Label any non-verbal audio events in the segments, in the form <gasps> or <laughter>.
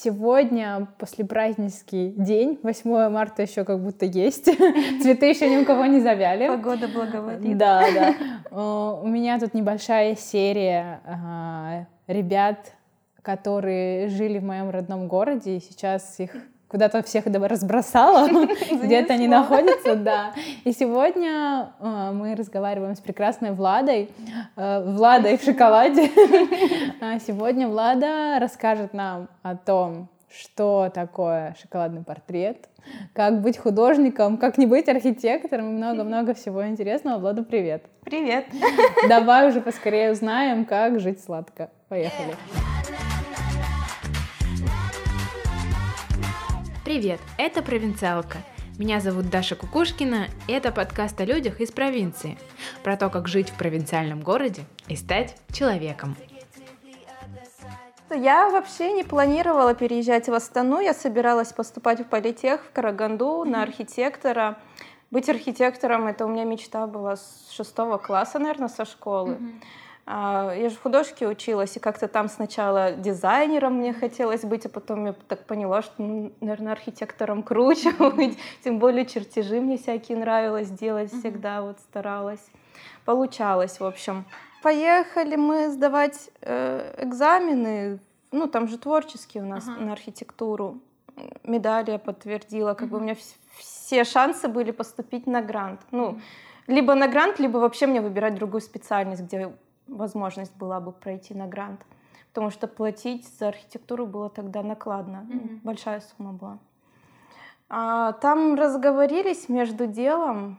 Сегодня послепразднический день, 8 марта еще как будто есть, <laughs> цветы еще ни у кого не завяли. Погода благоволит. Да, да. У меня тут небольшая серия а, ребят, которые жили в моем родном городе, и сейчас их куда-то всех разбросала, <laughs> где-то они находятся, да. И сегодня э, мы разговариваем с прекрасной Владой, э, Владой в шоколаде. <laughs> А сегодня Влада расскажет нам о том, что такое шоколадный портрет, как быть художником, как не быть архитектором и много-много всего интересного. Влада, привет. Привет. Давай уже поскорее узнаем, как жить сладко. Поехали. Привет, это «Провинциалка». Меня зовут Даша Кукушкина, и это подкаст о людях из провинции. Про то, как жить в провинциальном городе и стать человеком. Я вообще не планировала переезжать в Астану. Я собиралась поступать в политех в Караганду на архитектора. Быть архитектором — это у меня мечта была с шестого класса, наверное, со школы. Mm-hmm. А, я же в художке училась, и как-то там сначала дизайнером мне хотелось быть, а потом я так поняла, что, ну, наверное, архитектором круче быть. Тем более чертежи мне всякие нравилось делать всегда, вот старалась. Получалось, в общем. Поехали мы сдавать э, экзамены, ну, там же творческие у нас uh-huh. на архитектуру. Медали я подтвердила, как uh-huh. бы у меня все шансы были поступить на грант. Ну, uh-huh. либо на грант, либо вообще мне выбирать другую специальность, где возможность была бы пройти на грант. Потому что платить за архитектуру было тогда накладно. Mm-hmm. Большая сумма была. А, там разговорились между делом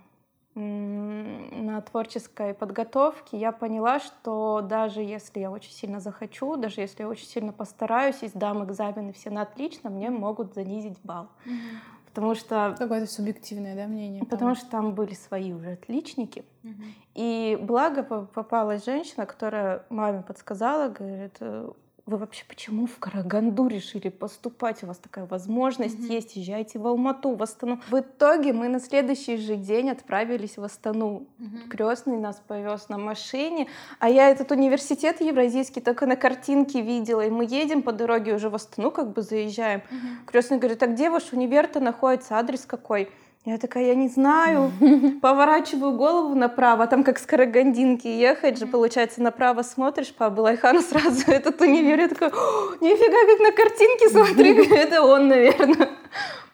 на творческой подготовке. Я поняла, что даже если я очень сильно захочу, даже если я очень сильно постараюсь и сдам экзамены все на отлично, мне могут занизить балл. Mm-hmm потому что... Какое-то субъективное, да, мнение? Потому что там были свои уже отличники. Угу. И благо попалась женщина, которая маме подсказала, говорит, «Э, вы вообще почему в Караганду решили поступать? У вас такая возможность mm-hmm. есть, езжайте в Алмату, в Астану. В итоге мы на следующий же день отправились в Астану. Mm-hmm. Крестный нас повез на машине, а я этот университет евразийский только на картинке видела, и мы едем по дороге уже в Астану, как бы заезжаем. Mm-hmm. Крестный говорит, а где ваш универ-то находится, адрес какой? Я такая, я не знаю. <laughs> Поворачиваю голову направо, там как с Карагандинки ехать же, получается, направо смотришь по Абылайхану <laughs> сразу этот универ. Я такая, нифига, как на картинке смотри, это он, наверное.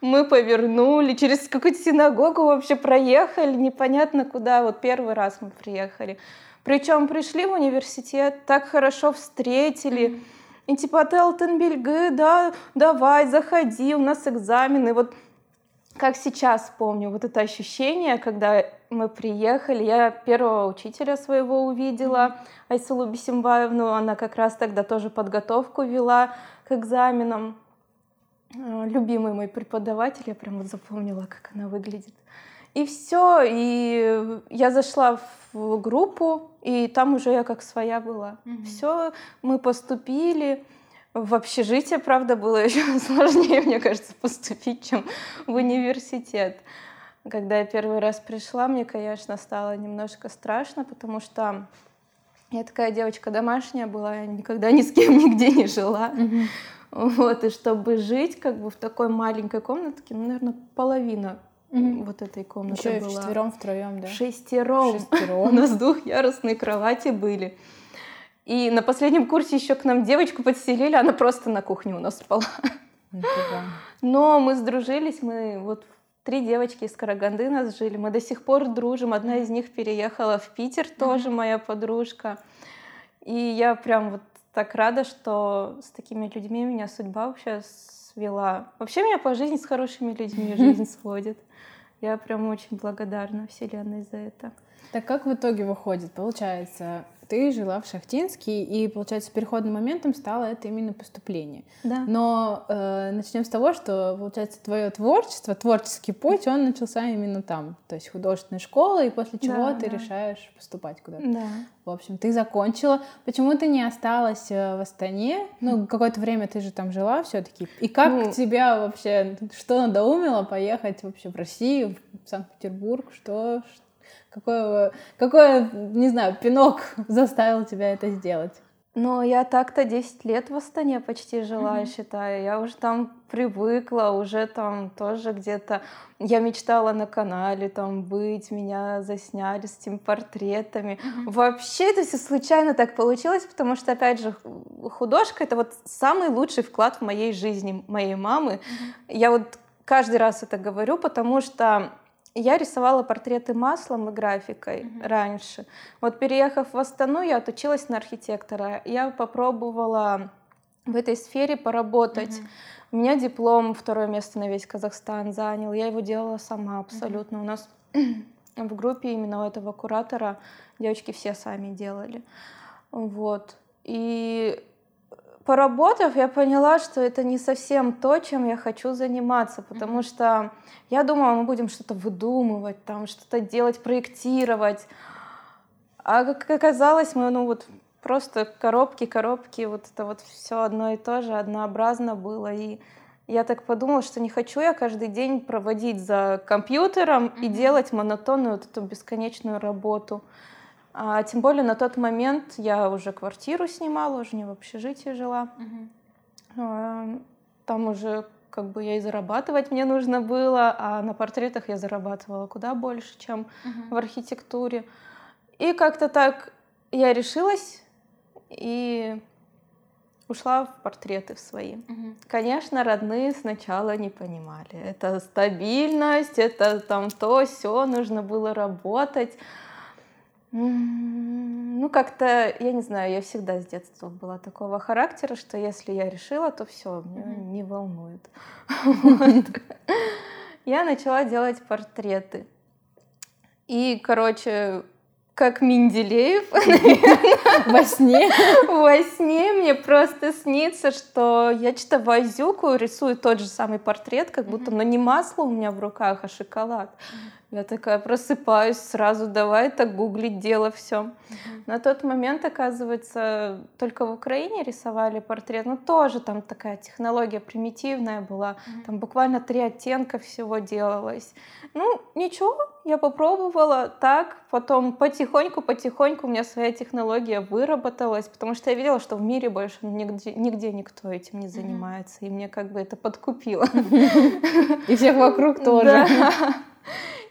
Мы повернули, через какую-то синагогу вообще проехали, непонятно куда. Вот первый раз мы приехали. Причем пришли в университет, так хорошо встретили. И типа, ты Алтенбельгы, да, давай, заходи, у нас экзамены. Вот как сейчас помню, вот это ощущение, когда мы приехали, я первого учителя своего увидела, Айсулу Бисимбаевну, она как раз тогда тоже подготовку вела к экзаменам. Э, любимый мой преподаватель, я прям вот запомнила, как она выглядит. И все, и я зашла в группу, и там уже я как своя была. Mm-hmm. Все, мы поступили. В общежитие, правда, было <laughs> еще сложнее, мне кажется, поступить, чем в университет. Когда я первый раз пришла, мне, конечно, стало немножко страшно, потому что я такая девочка домашняя была, я никогда ни с кем <laughs> нигде не жила. Mm-hmm. Вот, и чтобы жить как бы в такой маленькой комнатке, ну, наверное, половина mm-hmm. вот этой комнаты Еще была. Еще вчетвером, втроем, да? Шестером. <laughs> Шестером. У нас двухъярусные кровати были. И на последнем курсе еще к нам девочку подселили, она просто на кухне у нас спала. Но мы сдружились, мы вот три девочки из Караганды нас жили, мы до сих пор дружим. Одна из них переехала в Питер, тоже моя подружка. И я прям вот так рада, что с такими людьми меня судьба вообще свела. Вообще меня по жизни с хорошими людьми <laughs> жизнь сводит. Я прям очень благодарна Вселенной за это. Так как в итоге выходит? Получается, ты жила в Шахтинске, и, получается, переходным моментом стало это именно поступление. Да. Но э, начнем с того, что, получается, твое творчество, творческий путь, он начался именно там, то есть художественная школа, и после чего да, ты да. решаешь поступать куда-то. Да. В общем, ты закончила. Почему ты не осталась э, в Астане? Ну, какое-то время ты же там жила все-таки. И как ну, тебя вообще, что надоумило поехать вообще в Россию, в Санкт-Петербург? Что, какой, какой, не знаю, пинок <laughs> заставил тебя это сделать? Но я так-то 10 лет в Астане почти жила, я считаю. Я уже там привыкла, уже там тоже где-то... Я мечтала на канале там быть, меня засняли с этими портретами. Вообще это все случайно так получилось, потому что, опять же, художка — это вот самый лучший вклад в моей жизни моей мамы. Я вот каждый раз это говорю, потому что я рисовала портреты маслом и графикой mm-hmm. раньше. Вот переехав в Астану, я отучилась на архитектора. Я попробовала в этой сфере поработать. Mm-hmm. У меня диплом второе место на весь Казахстан занял. Я его делала сама абсолютно. Mm-hmm. У нас <clears throat> в группе именно у этого куратора девочки все сами делали. Вот. И поработав, я поняла, что это не совсем то, чем я хочу заниматься, потому что я думала, мы будем что-то выдумывать, там что-то делать, проектировать. А как оказалось, мы ну вот просто коробки, коробки, вот это вот все одно и то же, однообразно было. И я так подумала, что не хочу я каждый день проводить за компьютером mm-hmm. и делать монотонную вот эту бесконечную работу. А, тем более на тот момент я уже квартиру снимала, уже не в общежитии жила. Угу. А, там уже как бы я и зарабатывать мне нужно было, а на портретах я зарабатывала куда больше, чем угу. в архитектуре. И как-то так я решилась и ушла в портреты в свои. Угу. Конечно, родные сначала не понимали. Это стабильность, это там то, все, нужно было работать. Ну, как-то, я не знаю, я всегда с детства была такого характера, что если я решила, то все, меня mm-hmm. не волнует. <laughs> Я начала делать портреты. И, короче, как Менделеев. <laughs> Во сне? Во сне мне просто снится, что я что-то возюкаю, рисую тот же самый портрет, как будто, но не масло у меня в руках, а шоколад. Я такая просыпаюсь сразу, давай так гуглить дело все. На тот момент, оказывается, только в Украине рисовали портрет, ну тоже там такая технология примитивная была, там буквально три оттенка всего делалось. Ну ничего, я попробовала так, потом потихоньку-потихоньку у меня своя технология выработалась, потому что я видела, что в мире больше нигде, нигде никто этим не занимается, uh-huh. и мне как бы это подкупило. <laughs> И всех вокруг тоже.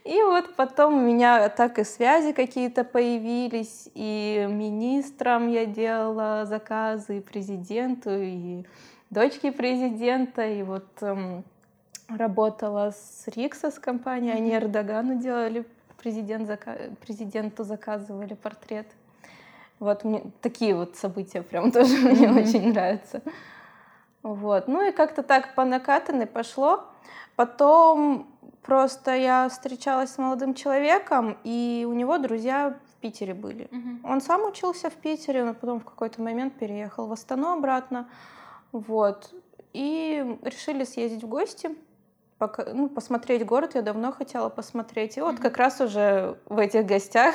И вот потом у меня так и связи какие-то появились, и министрам я делала заказы, и президенту, и дочке президента, и вот эм, работала с Рикса, с компанией, они Эрдогану делали, президент зака... президенту заказывали портрет. Вот мне такие вот события прям <laughs> тоже мне очень нравятся. Вот. Ну и как-то так по накатанной пошло. Потом Просто я встречалась с молодым человеком, и у него друзья в Питере были. Угу. Он сам учился в Питере, но потом в какой-то момент переехал в Астану обратно. Вот. И решили съездить в гости, пока, ну, посмотреть город. Я давно хотела посмотреть. И вот как раз уже в этих гостях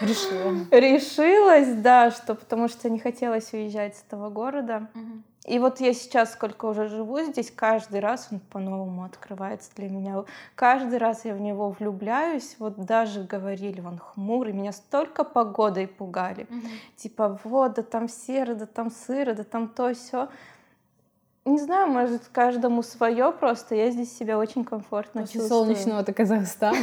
Решила. Решилась, да, что потому что не хотелось уезжать с этого города. Угу. И вот я сейчас, сколько уже живу здесь, каждый раз он по-новому открывается для меня. Каждый раз я в него влюбляюсь. Вот даже говорили, он хмурый, меня столько погодой пугали. Угу. Типа, вот, да там серо, да там сыро, да там то, все. Не знаю, может, каждому свое просто. Я здесь себя очень комфортно После чувствую. солнечного-то Казахстана. <laughs>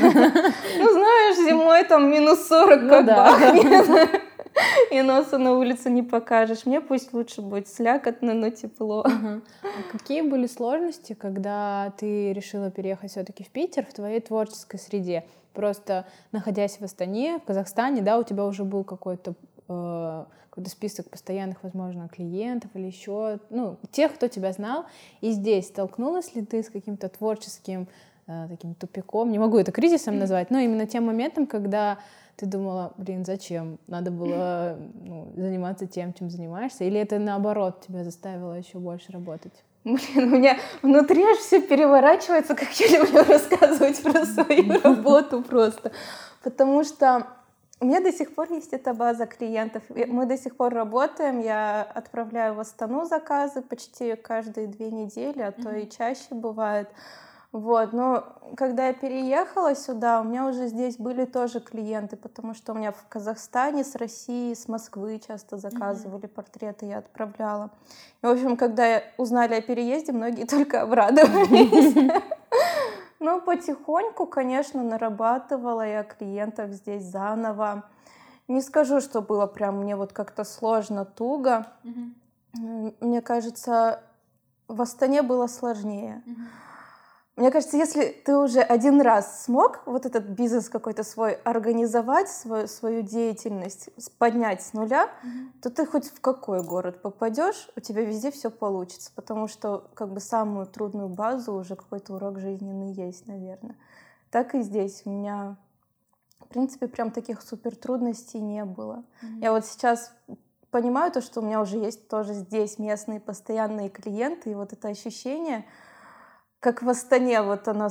Ну, знаешь, зимой там минус 40 ну как бахнет <laughs> и носа на улице не покажешь. Мне пусть лучше будет слякотно, но тепло. А какие были сложности, когда ты решила переехать все-таки в Питер в твоей творческой среде? Просто находясь в Астане, в Казахстане, да, у тебя уже был какой-то э, какой-то список постоянных, возможно, клиентов или еще, ну, тех, кто тебя знал. И здесь столкнулась ли ты с каким-то творческим э, таким тупиком? Не могу это кризисом назвать, но именно тем моментом, когда ты думала, блин, зачем? Надо было <laughs> ну, заниматься тем, чем занимаешься? Или это наоборот тебя заставило еще больше работать? Блин, у меня внутри аж все переворачивается, как я люблю <laughs> рассказывать про свою <laughs> работу просто. Потому что у меня до сих пор есть эта база клиентов. Мы до сих пор работаем. Я отправляю в Астану заказы почти каждые две недели, а то и чаще бывает. Вот, но когда я переехала сюда, у меня уже здесь были тоже клиенты, потому что у меня в Казахстане, с России, с Москвы часто заказывали mm-hmm. портреты, я отправляла. И, в общем, когда узнали о переезде, многие <laughs> только обрадовались. <laughs> Ну, потихоньку, конечно, нарабатывала я клиентов здесь заново. Не скажу, что было прям мне вот как-то сложно, туго. Мне кажется, в Астане было сложнее. Мне кажется, если ты уже один раз смог вот этот бизнес какой-то свой организовать, свою, свою деятельность, поднять с нуля, mm-hmm. то ты хоть в какой город попадешь, у тебя везде все получится, потому что как бы самую трудную базу уже какой-то урок жизненный есть, наверное. Так и здесь у меня, в принципе, прям таких супер трудностей не было. Mm-hmm. Я вот сейчас понимаю то, что у меня уже есть тоже здесь местные постоянные клиенты, и вот это ощущение — как в Астане, вот оно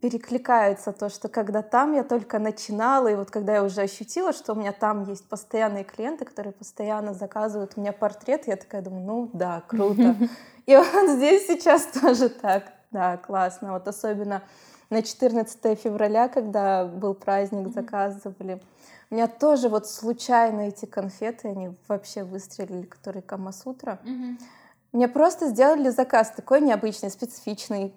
перекликается, то, что когда там я только начинала, и вот когда я уже ощутила, что у меня там есть постоянные клиенты, которые постоянно заказывают у меня портрет, я такая думаю, ну да, <laughs> круто. И вот здесь сейчас <laughs> тоже так, да, классно. Вот особенно на 14 февраля, когда был праздник, заказывали. У меня тоже вот случайно эти конфеты, они вообще выстрелили, которые Камасутра. Мне просто сделали заказ такой необычный, специфичный,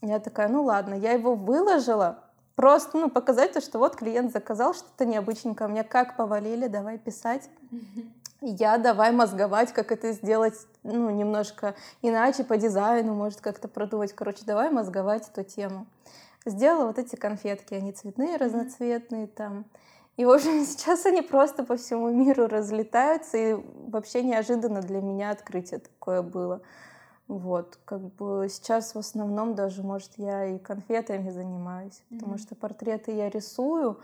я такая, ну ладно, я его выложила, просто, ну, показать, что вот клиент заказал что-то необычненькое, мне как повалили, давай писать. Я давай мозговать, как это сделать, ну, немножко иначе по дизайну, может как-то продумать. Короче, давай мозговать эту тему. Сделала вот эти конфетки, они цветные, разноцветные там. И, в общем, <laughs> сейчас они просто по всему миру разлетаются, и вообще неожиданно для меня открытие такое было. Вот, как бы сейчас в основном даже, может, я и конфетами занимаюсь, mm-hmm. потому что портреты я рисую,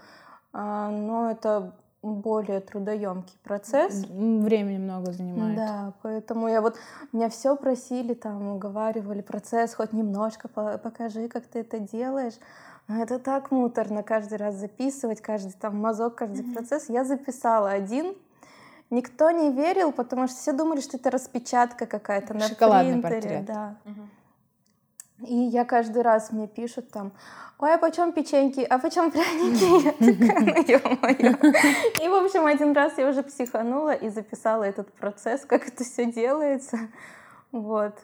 а, но это более трудоемкий процесс. Времени много занимает. Да, поэтому я вот меня все просили, там уговаривали процесс, хоть немножко покажи, как ты это делаешь. Но это так муторно каждый раз записывать, каждый там мазок, каждый mm-hmm. процесс. Я записала один, Никто не верил, потому что все думали, что это распечатка какая-то на Шоколадный принтере. портрет. Да. Угу. И я каждый раз мне пишут там, ой, а почем печеньки, а почем пряники? <laughs> Я такая, ну И, в общем, один раз я уже психанула и записала этот процесс, как это все делается. Вот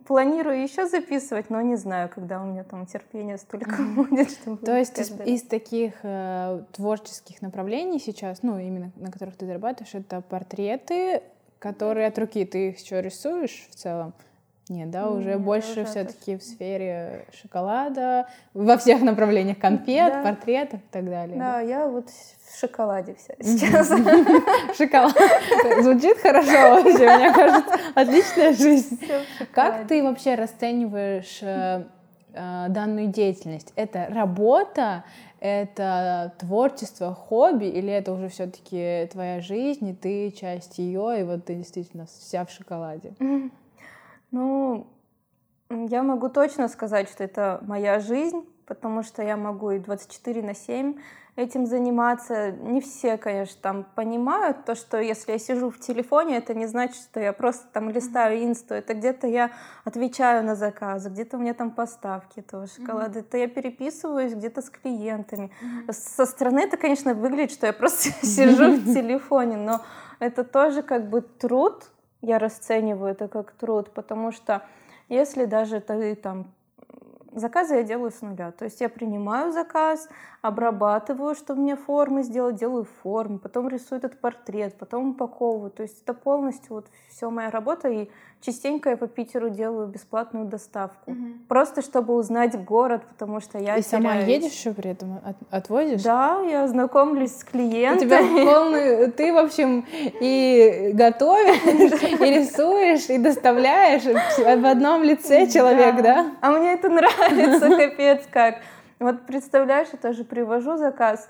планирую еще записывать, но не знаю, когда у меня там терпение столько будет. Чтобы То есть из, из таких э, творческих направлений сейчас, ну именно на которых ты зарабатываешь, это портреты, которые от руки ты их еще рисуешь в целом? Нет, да, уже Нет, больше все-таки в сфере шоколада, во всех направлениях конфет, да. портретов и так далее. Да, я вот в шоколаде вся <laughs> сейчас. Шоколад. Звучит хорошо вообще, мне кажется. Отличная жизнь. Как ты вообще расцениваешь э, э, данную деятельность? Это работа, это творчество, хобби, или это уже все-таки твоя жизнь, и ты часть ее, и вот ты действительно вся в шоколаде? <laughs> Ну, я могу точно сказать, что это моя жизнь, потому что я могу и 24 на 7 этим заниматься. Не все, конечно, там понимают то, что если я сижу в телефоне, это не значит, что я просто там листаю инсту. Это где-то я отвечаю на заказы, где-то у меня там поставки этого шоколада. Mm-hmm. Это я переписываюсь где-то с клиентами. Mm-hmm. Со стороны это, конечно, выглядит, что я просто <laughs> сижу в телефоне, но это тоже как бы труд, я расцениваю это как труд, потому что если даже ты там заказы я делаю с нуля. То есть я принимаю заказ, обрабатываю, чтобы мне формы сделать, делаю формы, потом рисую этот портрет, потом упаковываю. То есть это полностью вот все моя работа, и частенько я по Питеру делаю бесплатную доставку. Угу. Просто чтобы узнать город, потому что я И сама едешь еще при этом, от, отвозишь? Да, я знакомлюсь с клиентами. У тебя <laughs> полный... Ты, в общем, и готовишь, <laughs> и рисуешь, и доставляешь в одном лице человек, да? А мне это нравится, капец как. Вот представляешь, я тоже привожу заказ,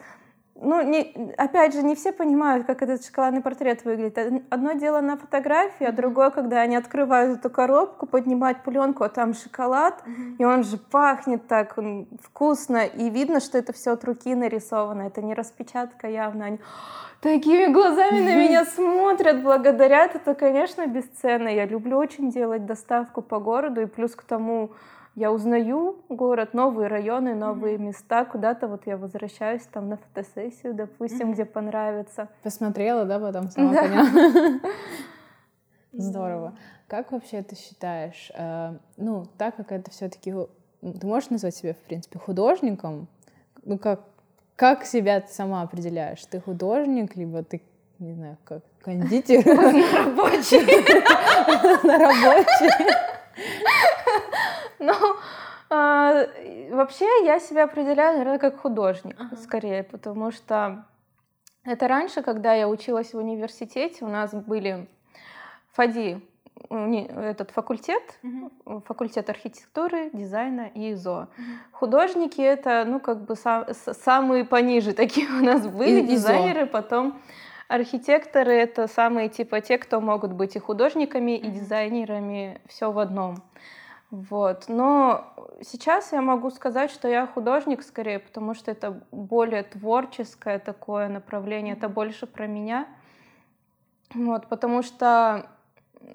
ну, не, опять же, не все понимают, как этот шоколадный портрет выглядит. Одно дело на фотографии, а другое, когда они открывают эту коробку, поднимают пленку, а там шоколад, mm-hmm. и он же пахнет так он вкусно, и видно, что это все от руки нарисовано, это не распечатка явно. Они такими глазами на меня смотрят, благодарят. Это, конечно, бесценно. Я люблю очень делать доставку по городу, и плюс к тому я узнаю город, новые районы, новые mm-hmm. места, куда-то вот я возвращаюсь там на фотосессию, допустим, mm-hmm. где понравится. Посмотрела, да, потом <laughs> сама да. поняла. <laughs> Здорово. Как вообще ты считаешь, э, ну, так как это все-таки, ты можешь назвать себя, в принципе, художником? Ну, как, как себя ты сама определяешь? Ты художник, либо ты, не знаю, как кондитер? Рабочий. <laughs> На рабочий. <laughs> Ну, а, вообще я себя определяю, наверное, как художник, скорее, потому что это раньше, когда я училась в университете, у нас были ФАДИ, этот факультет, угу. факультет архитектуры, дизайна и ИЗО. Угу. Художники это, ну, как бы сам, самые пониже <laughs> такие у нас были, и, дизайнеры, ИЗО. потом архитекторы это самые типа те, кто могут быть и художниками, угу. и дизайнерами, все в одном. Вот. Но сейчас я могу сказать, что я художник скорее, потому что это более творческое такое направление, это больше про меня. Вот, потому что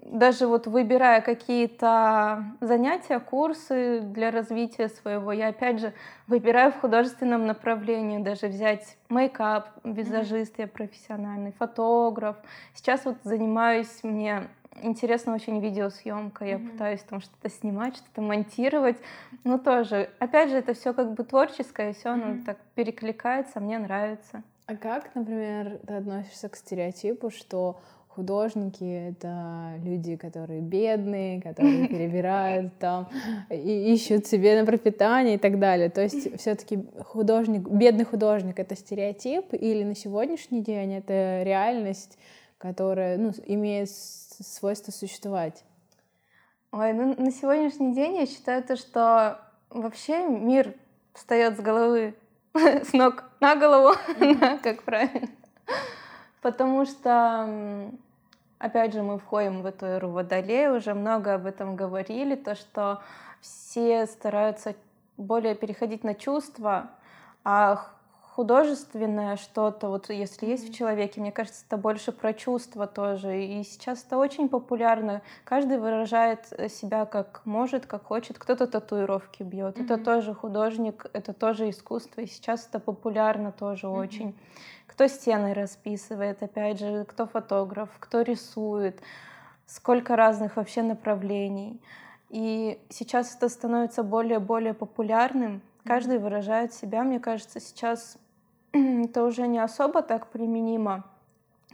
даже вот выбирая какие-то занятия, курсы для развития своего, я опять же выбираю в художественном направлении, даже взять мейкап, визажист я профессиональный, фотограф. Сейчас вот занимаюсь, мне интересно очень видеосъемка, я mm-hmm. пытаюсь там что-то снимать, что-то монтировать, но тоже, опять же, это все как бы творческое, все mm-hmm. оно так перекликается, мне нравится. А как, например, ты относишься к стереотипу, что художники — это люди, которые бедные, которые <laughs> перебирают там, и ищут себе на пропитание и так далее. То есть <laughs> все таки художник, бедный художник — это стереотип, или на сегодняшний день это реальность, которая ну, имеет свойство существовать? Ой, ну на сегодняшний день я считаю то, что вообще мир встает с головы, <laughs> с ног на голову, <laughs> как правильно. Потому что опять же, мы входим в эту эру водолея, уже много об этом говорили, то, что все стараются более переходить на чувства, а художественное что-то, вот если есть в человеке, мне кажется, это больше про чувства тоже. И сейчас это очень популярно. Каждый выражает себя как может, как хочет. Кто-то татуировки бьет. Mm-hmm. Это тоже художник, это тоже искусство. И сейчас это популярно тоже mm-hmm. очень кто стены расписывает, опять же, кто фотограф, кто рисует, сколько разных вообще направлений. И сейчас это становится более-более популярным. Каждый выражает себя. Мне кажется, сейчас это уже не особо так применимо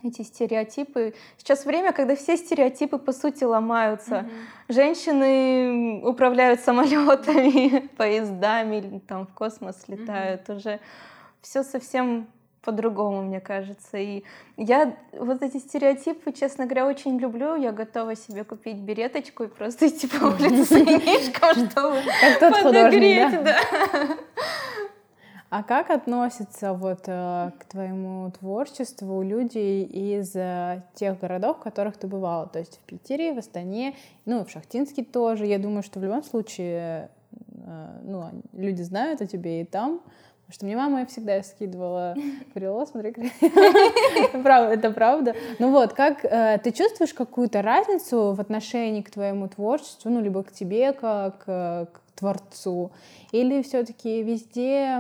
эти стереотипы. Сейчас время, когда все стереотипы по сути ломаются. Mm-hmm. Женщины управляют самолетами, <laughs> поездами, там в космос летают mm-hmm. уже. Все совсем по-другому, мне кажется. И я вот эти стереотипы, честно говоря, очень люблю. Я готова себе купить береточку и просто идти по <laughs> улице с чтобы подогреть. Да? А как относятся вот э, к твоему творчеству люди из э, тех городов, в которых ты бывала? То есть в Питере, в Астане, ну и в Шахтинске тоже. Я думаю, что в любом случае э, ну, люди знают о тебе и там. Потому что мне мама всегда скидывала, говорила, смотри, правда, это правда. Ну вот, как ты чувствуешь какую-то разницу в отношении к твоему творчеству, ну либо к тебе как к творцу, или все-таки везде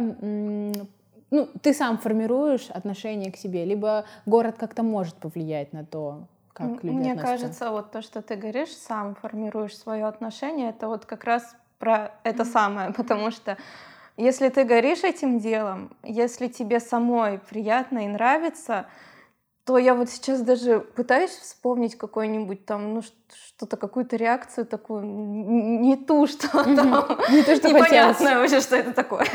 ну, ты сам формируешь отношение к себе, либо город как-то может повлиять на то, как люди Мне относятся. кажется, вот то, что ты говоришь, сам формируешь свое отношение, это вот как раз про это самое, <laughs> потому что если ты горишь этим делом, если тебе самой приятно и нравится, то я вот сейчас даже пытаюсь вспомнить какой-нибудь там, ну, что-то, какую-то реакцию такую, не ту, что там, не то, что непонятно вообще, что это такое.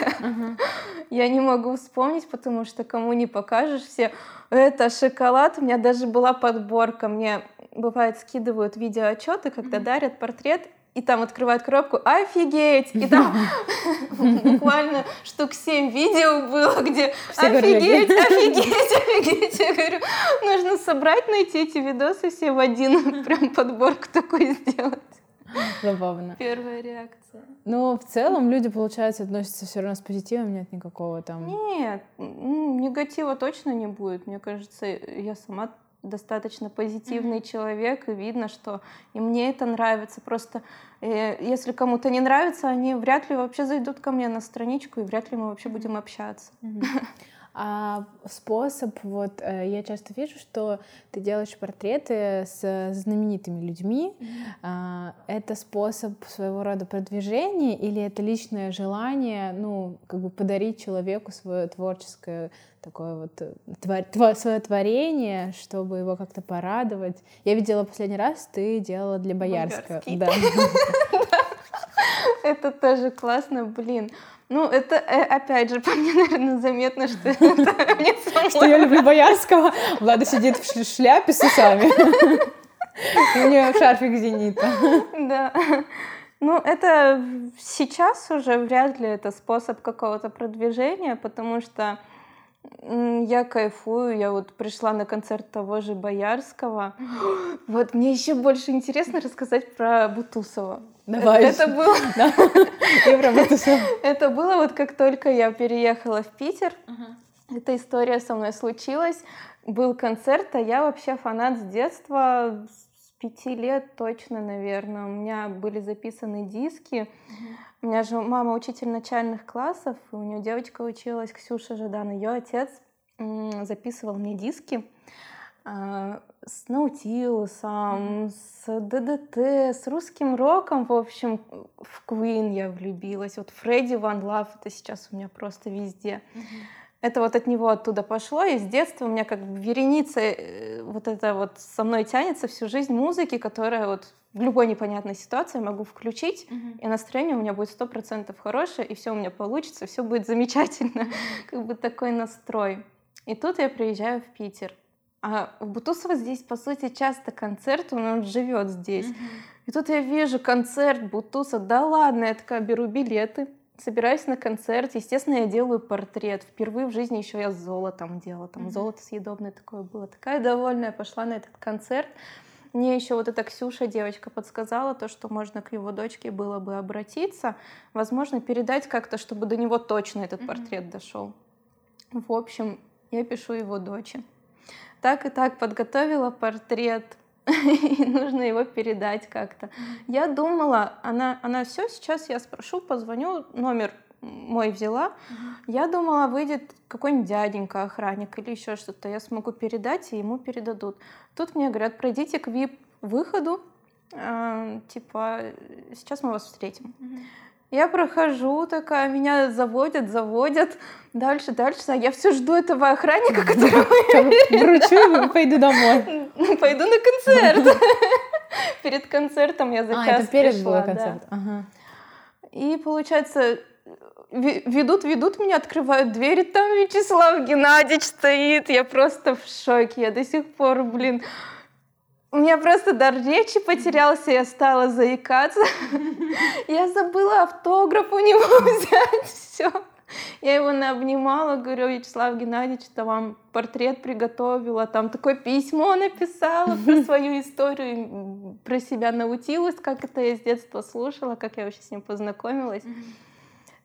Я не могу вспомнить, потому что кому не покажешь, все, это шоколад, у меня даже была подборка, мне бывает скидывают видеоотчеты, когда дарят портрет, и там открывают коробку, офигеть! И там <laughs> буквально штук семь видео было, где офигеть, <laughs> офигеть, офигеть. Я говорю, нужно собрать, найти эти видосы все в один, <laughs> прям подборку такой сделать. Забавно. Первая реакция. Но в целом люди, получается, относятся все равно с позитивом, нет никакого там... Нет, негатива точно не будет. Мне кажется, я сама достаточно позитивный mm-hmm. человек, и видно, что и мне это нравится. Просто э, если кому-то не нравится, они вряд ли вообще зайдут ко мне на страничку, и вряд ли мы вообще будем общаться. Mm-hmm. <laughs> А способ, вот э, я часто вижу, что ты делаешь портреты с знаменитыми людьми. Mm-hmm. Это способ своего рода продвижения или это личное желание, ну, как бы подарить человеку свое творческое такое вот э, твор, твор, свое творение, чтобы его как-то порадовать. Я видела последний раз, ты делала для Боярского. Да. <laughs> Это тоже классно, блин. Ну, это, э, опять же, <laughs> по мне, наверное, заметно, что <laughs> это мне Что я люблю Боярского. Влада сидит в шляпе с усами. <laughs> У нее шарфик зенита. Да. Ну, это сейчас уже вряд ли это способ какого-то продвижения, потому что я кайфую, я вот пришла на концерт того же Боярского. <gasps> Вот мне еще больше интересно рассказать про Бутусова. Давай. Это было... <laughs> Это было вот как только я переехала в Питер. Эта история со мной случилась. Был концерт, а я вообще фанат с детства, с пяти лет точно, наверное. У меня были записаны диски. У меня же мама учитель начальных классов, и у нее девочка училась, Ксюша Жадан. Ее отец записывал мне диски. А, с Наутилусом, с ДДТ, с русским роком, в общем, в Queen я влюбилась. Вот Фредди Ван Лав, это сейчас у меня просто везде. Это вот от него оттуда пошло, и с детства у меня как бы вереница, э, вот это вот со мной тянется всю жизнь музыки, которая вот в любой непонятной ситуации могу включить, mm-hmm. и настроение у меня будет сто процентов хорошее, и все у меня получится, все будет замечательно, <laughs> как бы такой настрой. И тут я приезжаю в Питер. А у Бутусова здесь, по сути, часто концерт, он, он живет здесь. Mm-hmm. И тут я вижу концерт Бутуса. Да ладно, я такая беру билеты, собираюсь на концерт. Естественно, я делаю портрет. Впервые в жизни еще я с золотом делала. Там mm-hmm. золото съедобное такое было. Такая довольная пошла на этот концерт. Мне еще вот эта Ксюша, девочка, подсказала то, что можно к его дочке было бы обратиться. Возможно, передать как-то, чтобы до него точно этот mm-hmm. портрет дошел. В общем, я пишу его дочери так и так подготовила портрет, <laughs> и нужно его передать как-то. Я думала, она, она все, сейчас я спрошу, позвоню, номер мой взяла. Я думала, выйдет какой-нибудь дяденька, охранник или еще что-то. Я смогу передать, и ему передадут. Тут мне говорят, пройдите к VIP-выходу, э, типа, сейчас мы вас встретим. Я прохожу такая, меня заводят, заводят. Дальше, дальше. А я все жду этого охранника, который... Вручу пойду домой. Пойду на концерт. <laughs> Перед концертом я за А, это перед был концерт. И получается, ведут, ведут меня, открывают двери, там Вячеслав Геннадьевич стоит. Я просто в шоке. Я до сих пор, блин, у меня просто дар речи потерялся, я стала заикаться. <laughs> Я забыла автограф у него <laughs> взять, все. Я его обнимала, говорю, Вячеслав Геннадьевич, то вам портрет приготовила, там такое письмо написала про <laughs> свою историю, про себя научилась, как это я с детства слушала, как я вообще с ним познакомилась.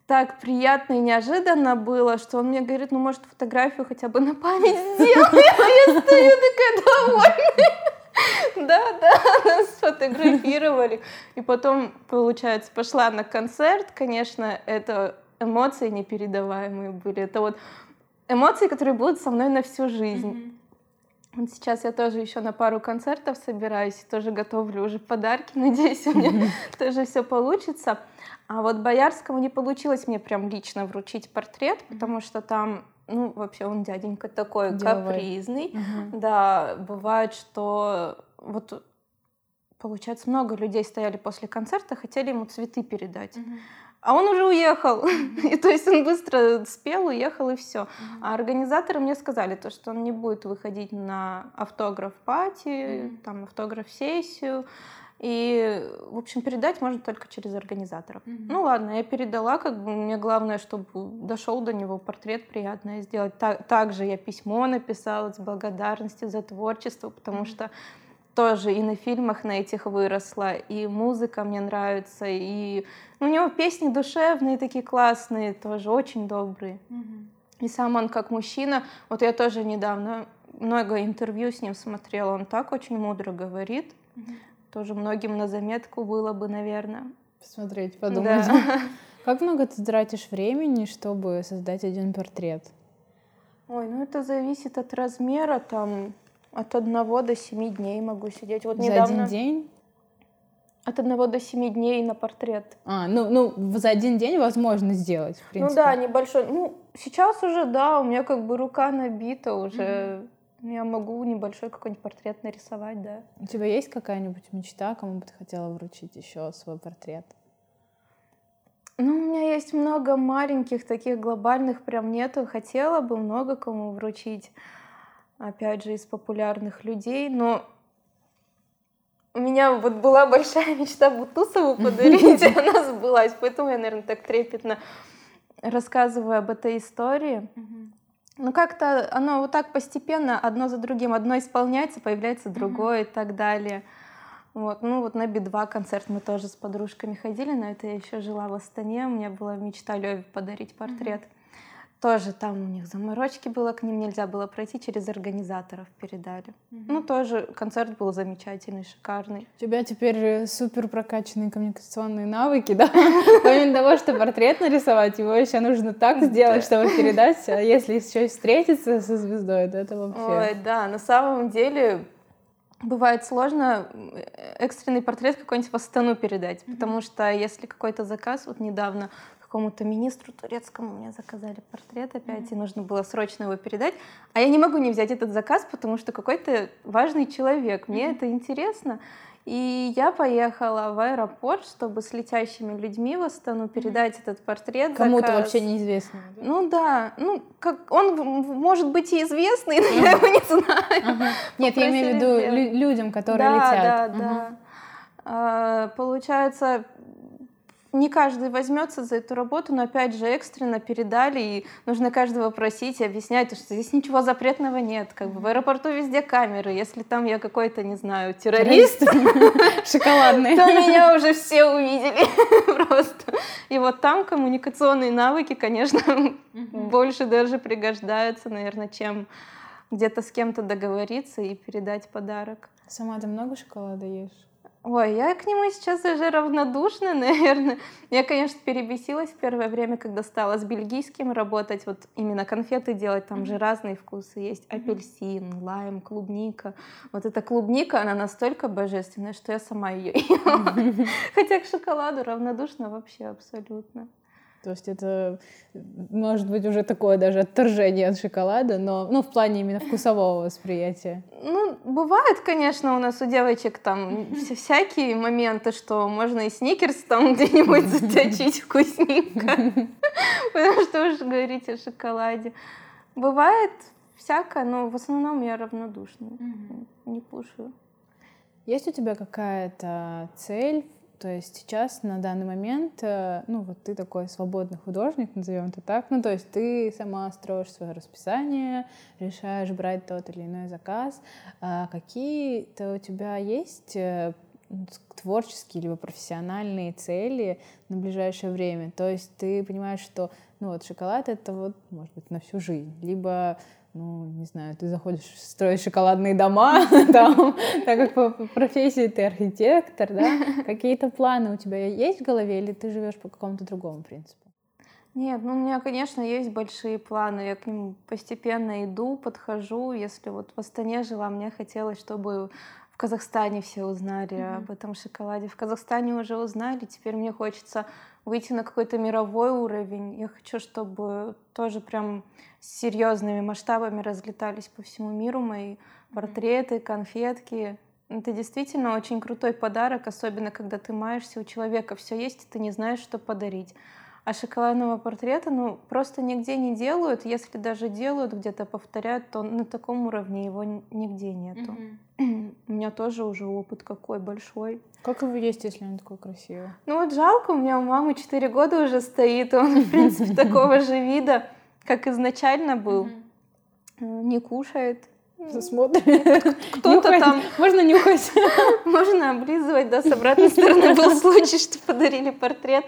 Так приятно и неожиданно было, что он мне говорит, ну, может, фотографию хотя бы на память сделай. А я стою такая довольная. Да, да, <laughs> нас сфотографировали. И потом, получается, пошла на концерт. Конечно, это эмоции непередаваемые были. Это вот эмоции, которые будут со мной на всю жизнь. Вот сейчас я тоже еще на пару концертов собираюсь, тоже готовлю уже подарки. <laughs> Надеюсь, у меня <laughs> тоже все получится. А вот Боярскому не получилось мне прям лично вручить портрет, потому что там ну, вообще он дяденька такой Деловой. капризный. Угу. Да, бывает, что вот получается, много людей стояли после концерта, хотели ему цветы передать. Угу. А он уже уехал. <laughs> и то есть он быстро спел, уехал и все. А организаторы мне сказали, то, что он не будет выходить на автограф-пати, там автограф-сессию. И, в общем, передать можно только через организаторов. Mm-hmm. Ну ладно, я передала, как бы мне главное, чтобы дошел до него портрет приятное сделать. Так, также я письмо написала с благодарностью за творчество, потому mm-hmm. что тоже и на фильмах на этих выросла, и музыка мне нравится, и ну, у него песни душевные такие классные, тоже очень добрые. Mm-hmm. И сам он как мужчина, вот я тоже недавно много интервью с ним смотрела, он так очень мудро говорит. Тоже многим на заметку было бы, наверное. Посмотреть, подумать. Да. <laughs> Как много ты тратишь времени, чтобы создать один портрет? Ой, ну это зависит от размера, там от одного до семи дней могу сидеть. Вот За недавно один день? от одного до семи дней на портрет. А, ну, ну, за один день возможно сделать, в принципе. Ну да, небольшой. Ну, сейчас уже, да, у меня как бы рука набита уже. Я могу небольшой какой-нибудь портрет нарисовать, да. У тебя есть какая-нибудь мечта, кому бы ты хотела вручить еще свой портрет? Ну, у меня есть много маленьких таких глобальных прям нету. Хотела бы много кому вручить, опять же, из популярных людей, но у меня вот была <laughs> большая мечта Бутусову <laughs> подарить, и она сбылась, поэтому я, наверное, так трепетно рассказываю об этой истории. Ну, как-то оно вот так постепенно, одно за другим, одно исполняется, появляется другое и так далее. Вот, ну вот на Би-2 концерт мы тоже с подружками ходили, но это я еще жила в Астане, у меня была мечта Леве подарить портрет. Тоже там у них заморочки было, к ним нельзя было пройти, через организаторов передали. Ну, тоже концерт был замечательный, шикарный. У тебя теперь э, супер прокачанные коммуникационные навыки, да? <laughs> Помимо того, что портрет нарисовать, его еще нужно так сделать, чтобы передать. А если еще и встретиться со звездой, то это вообще... Ой, да, на самом деле бывает сложно э, экстренный портрет какой-нибудь по стану передать, потому что если какой-то заказ, вот недавно какому-то министру турецкому мне заказали портрет опять, и нужно было срочно его передать, а я не могу не взять этот заказ, потому что какой-то важный человек, мне это интересно, и я поехала в аэропорт, чтобы с летящими людьми в Астану передать этот портрет. Кому-то заказ. вообще неизвестно. да? Ну да, ну как он может быть и известный, <laughs> но я его не знаю. Ага. Нет, я имею в виду лю- людям, которые да, летят. Да, Мгм. да. А, Получается, не каждый возьмется за эту работу, но опять же экстренно передали, и нужно каждого просить и объяснять, что здесь ничего запретного нет. Как бы в аэропорту везде камеры. Если там я какой-то, не знаю, террорист, <laughs> Шоколадные. то меня уже все увидели <laughs> просто. И вот там коммуникационные навыки, конечно, больше даже пригождаются, наверное, чем где-то с кем-то договориться и передать подарок. Сама ты много шоколада ешь? Ой, я к нему сейчас уже равнодушна, <laughs> наверное. Я, конечно, перебесилась в первое время, когда стала с бельгийским работать, вот именно конфеты делать, там же разные вкусы есть. Апельсин, лайм, клубника. Вот эта клубника, она настолько божественная, что я сама ее <laughs> ем. <laughs> Хотя к шоколаду равнодушна вообще абсолютно. То есть это может быть уже такое даже отторжение от шоколада, но ну, в плане именно вкусового восприятия. Ну, бывает, конечно, у нас у девочек там вся- <laughs> всякие моменты, что можно и сникерс там где-нибудь <laughs> заточить вкусненько. <laughs> Потому что уж говорить о шоколаде. Бывает всякое, но в основном я равнодушна. Не кушаю. Есть у тебя какая-то цель? То есть сейчас, на данный момент, э, ну вот ты такой свободный художник, назовем это так, ну то есть ты сама строишь свое расписание, решаешь брать тот или иной заказ. А какие-то у тебя есть э, творческие либо профессиональные цели на ближайшее время? То есть ты понимаешь, что ну вот шоколад это вот может быть на всю жизнь, либо ну, не знаю, ты заходишь строить шоколадные дома, <laughs> там, так как по по профессии ты архитектор, да, <laughs> какие-то планы у тебя есть в голове, или ты живешь по какому-то другому принципу? Нет, ну у меня, конечно, есть большие планы. Я к ним постепенно иду, подхожу. Если вот в Астане жила, мне хотелось, чтобы в Казахстане все узнали об этом шоколаде. В Казахстане уже узнали. Теперь мне хочется выйти на какой-то мировой уровень. Я хочу, чтобы тоже прям с серьезными масштабами разлетались по всему миру мои портреты, конфетки. Это действительно очень крутой подарок, особенно когда ты маешься, у человека все есть, и ты не знаешь, что подарить. А шоколадного портрета, ну, просто нигде не делают. Если даже делают, где-то повторяют, то на таком уровне его нигде нету. <clears throat> У меня тоже уже опыт какой большой. Как его есть, если он такой красивый? Ну вот жалко, у меня у мамы 4 года уже стоит, он, в принципе, <laughs> такого же вида, как изначально был. Э, Не кушает. Смотрит. <laughs> Кто-то там, Можно нюхать. <laughs> можно облизывать, да, с обратной стороны был случай, что подарили портрет.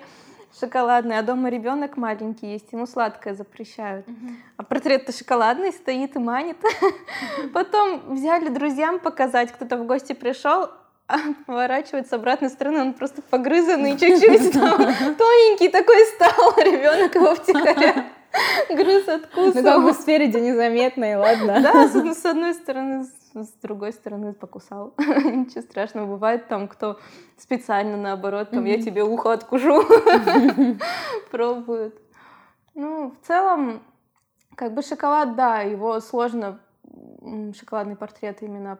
Шоколадный, а дома ребенок маленький есть, ему сладкое запрещают. А портрет-то шоколадный стоит и манит. <laughs> Потом взяли друзьям показать, кто-то в гости пришел, а поворачивает с обратной стороны, он просто погрызанный чуть-чуть, <laughs> тоненький такой стал, <laughs> ребенок его втихаря грыз, откусывал. Ну, как бы спереди незаметно, и ладно. Да, с одной стороны, с другой стороны покусал. <laughs> Ничего страшного. Бывает там, кто специально наоборот, там, я тебе ухо откушу, <laughs> пробует. Ну, в целом, как бы шоколад, да, его сложно, шоколадный портрет именно,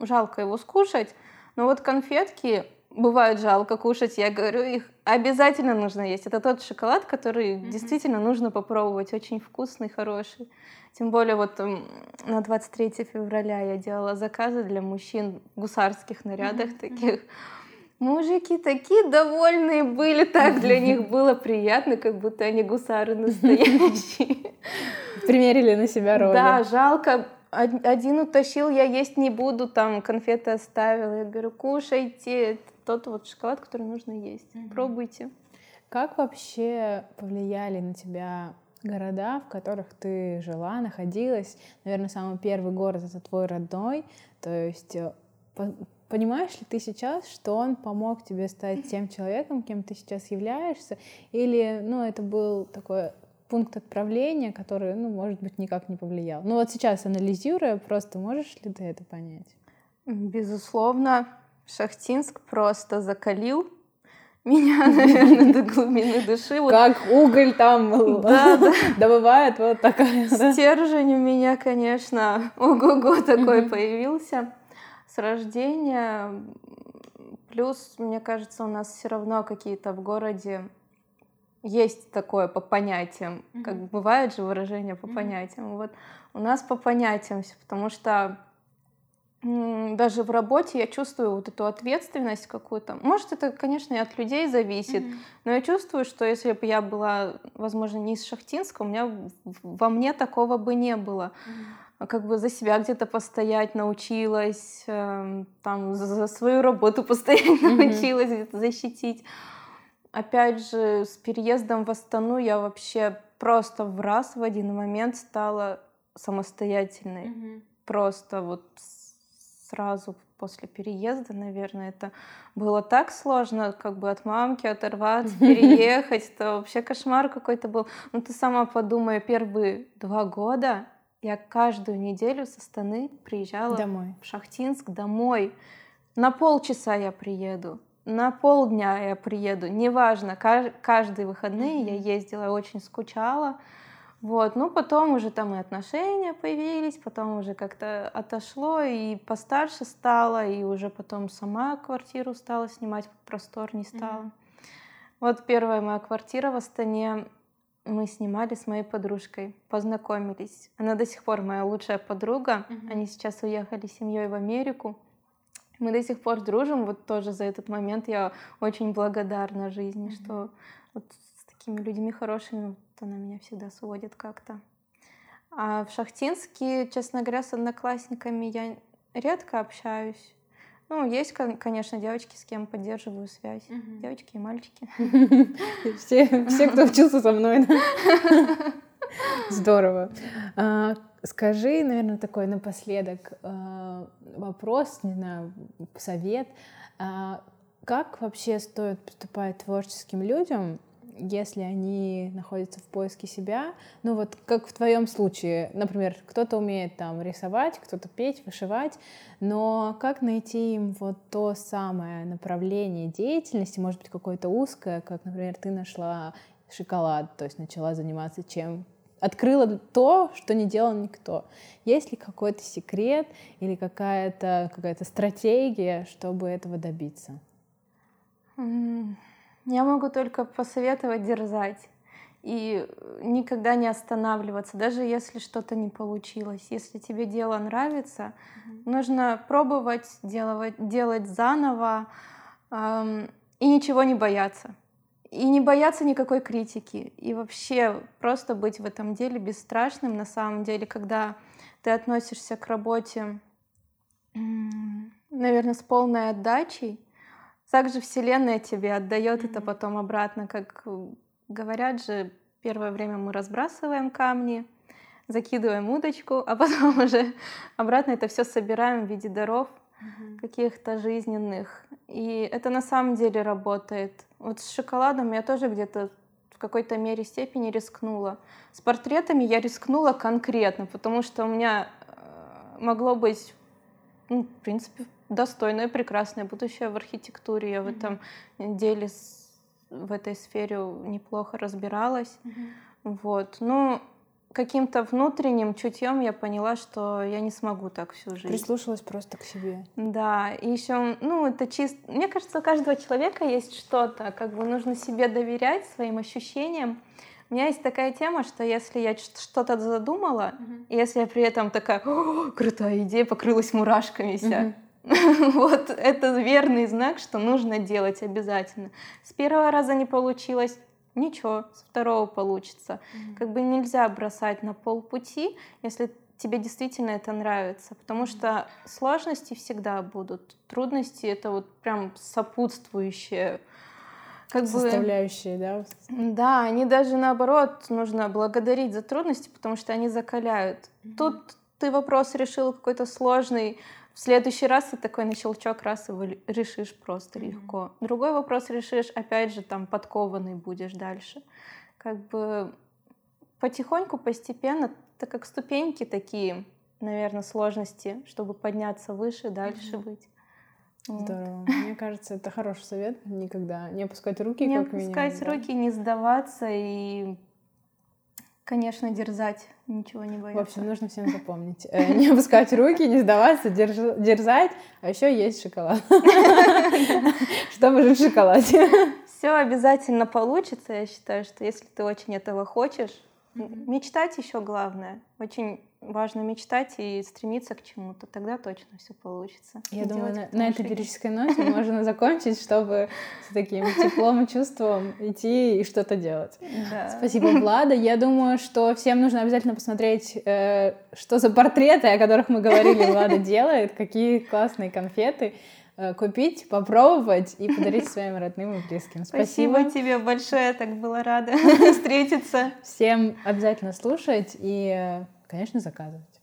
жалко его скушать, но вот конфетки бывает жалко кушать, я говорю, их обязательно нужно есть. Это тот шоколад, который mm-hmm. действительно нужно попробовать, очень вкусный, хороший. Тем более вот на 23 февраля я делала заказы для мужчин в гусарских нарядах mm-hmm. таких. Мужики такие довольные были, так для них было приятно, как будто они гусары настоящие. <laughs> Примерили на себя роль. Да, жалко, один утащил, я есть не буду, там конфеты оставил. Я говорю, кушайте, тот вот шоколад, который нужно есть. Mm-hmm. Пробуйте. Как вообще повлияли на тебя города, в которых ты жила, находилась? Наверное, самый первый город — это твой родной. То есть э, понимаешь ли ты сейчас, что он помог тебе стать <laughs> тем человеком, кем ты сейчас являешься? Или, ну, это был такой пункт отправления, который, ну, может быть, никак не повлиял. Ну вот сейчас, анализируя, просто можешь ли ты это понять? Безусловно, Шахтинск просто закалил <laughs> меня, наверное, до глубины души. Вот. Как уголь там да, да. <laughs> добывает, вот такая. Стержень у меня, конечно, ого-го <laughs> такой появился с рождения. Плюс, мне кажется, у нас все равно какие-то в городе есть такое по понятиям, mm-hmm. как бывает же выражение по mm-hmm. понятиям. Вот у нас по понятиям, потому что даже в работе я чувствую вот эту ответственность какую-то. Может, это, конечно, и от людей зависит, mm-hmm. но я чувствую, что если бы я была, возможно, не из Шахтинска, у меня во мне такого бы не было. Mm-hmm. Как бы за себя где-то постоять научилась, э, там за, за свою работу <laughs> постоять mm-hmm. научилась, где-то защитить. Опять же, с переездом в Астану я вообще просто в раз в один момент стала самостоятельной. Mm-hmm. Просто вот сразу после переезда, наверное, это было так сложно, как бы от мамки оторваться, <laughs> переехать, это вообще кошмар какой-то был. Ну ты сама подумай, первые два года я каждую неделю со Станы приезжала домой. в Шахтинск домой. На полчаса я приеду, на полдня я приеду, неважно, каждые выходные я ездила, очень скучала. Вот, ну потом уже там и отношения появились, потом уже как-то отошло и постарше стало, и уже потом сама квартиру стала снимать, просторней стала. Mm-hmm. Вот первая моя квартира в Астане мы снимали с моей подружкой, познакомились. Она до сих пор моя лучшая подруга. Mm-hmm. Они сейчас уехали с семьей в Америку. Мы до сих пор дружим. Вот тоже за этот момент я очень благодарна жизни, mm-hmm. что вот с такими людьми хорошими она меня всегда сводит как-то. А в Шахтинске, честно говоря, с одноклассниками я редко общаюсь. Ну, есть, конечно, девочки, с кем поддерживаю связь. Угу. Девочки и мальчики. <laughs> Все, все, кто учился со мной. <laughs> Здорово. А, скажи, наверное, такой напоследок а, вопрос, не знаю, совет. А, как вообще стоит поступать творческим людям, если они находятся в поиске себя, ну вот как в твоем случае, например, кто-то умеет там рисовать, кто-то петь, вышивать, но как найти им вот то самое направление деятельности, может быть, какое-то узкое, как, например, ты нашла шоколад, то есть начала заниматься чем открыла то, что не делал никто. Есть ли какой-то секрет или какая-то какая стратегия, чтобы этого добиться? Я могу только посоветовать дерзать и никогда не останавливаться, даже если что-то не получилось. Если тебе дело нравится, mm-hmm. нужно пробовать делать, делать заново эм, и ничего не бояться. И не бояться никакой критики. И вообще просто быть в этом деле бесстрашным на самом деле, когда ты относишься к работе, наверное, с полной отдачей, также Вселенная тебе отдает это потом обратно, как говорят же, первое время мы разбрасываем камни, закидываем удочку, а потом <laughs> уже обратно это все собираем в виде даров mm-hmm. каких-то жизненных. И это на самом деле работает. Вот с шоколадом я тоже где-то в какой-то мере степени рискнула. С портретами я рискнула конкретно, потому что у меня э, могло быть, ну, в принципе, достойное, прекрасное будущее в архитектуре. Я mm-hmm. в этом деле, в этой сфере неплохо разбиралась. Mm-hmm. Вот. Ну, каким-то внутренним чутьем я поняла, что я не смогу так всю жизнь. Прислушалась просто к себе. Да, и еще, ну, это чисто... Мне кажется, у каждого человека есть что-то, как бы нужно себе доверять своим ощущениям. У меня есть такая тема, что если я что-то задумала, и если я при этом такая, крутая идея, покрылась мурашками вся, uh-huh. <laughs> вот это верный знак, что нужно делать обязательно. С первого раза не получилось, ничего, с второго получится. Mm-hmm. Как бы нельзя бросать на полпути, если тебе действительно это нравится, потому что сложности всегда будут, трудности это вот прям сопутствующие. Как Составляющие, бы, да? Да, они даже наоборот нужно благодарить за трудности, потому что они закаляют. Mm-hmm. Тут ты вопрос решил какой-то сложный, в следующий раз ты такой на щелчок раз его решишь просто mm-hmm. легко. Другой вопрос решишь, опять же, там подкованный будешь дальше. Как бы потихоньку, постепенно, это как ступеньки такие, наверное, сложности, чтобы подняться выше, дальше mm-hmm. быть. Здорово. Вот. Мне <laughs> кажется, это хороший совет. Никогда не опускать руки, не как минимум. Не опускать руки, не сдаваться и Конечно, дерзать, ничего не бояться. В общем, нужно всем запомнить. Э, не опускать руки, не сдаваться, дерзать, а еще есть шоколад. Чтобы жить в шоколаде. Все обязательно получится. Я считаю, что если ты очень этого хочешь, мечтать еще главное. Очень важно мечтать и стремиться к чему-то, тогда точно все получится. Я думаю, на, на этой лирической ноте можно закончить, чтобы с таким <laughs> теплым чувством идти и что-то делать. Да. Спасибо, <laughs> Влада. Я думаю, что всем нужно обязательно посмотреть, э, что за портреты, о которых мы говорили, Влада делает, какие классные конфеты купить, попробовать и подарить <laughs> своим родным и близким. Спасибо. Спасибо тебе большое, я так была рада <laughs> встретиться. Всем обязательно слушать и э, конечно, заказывать.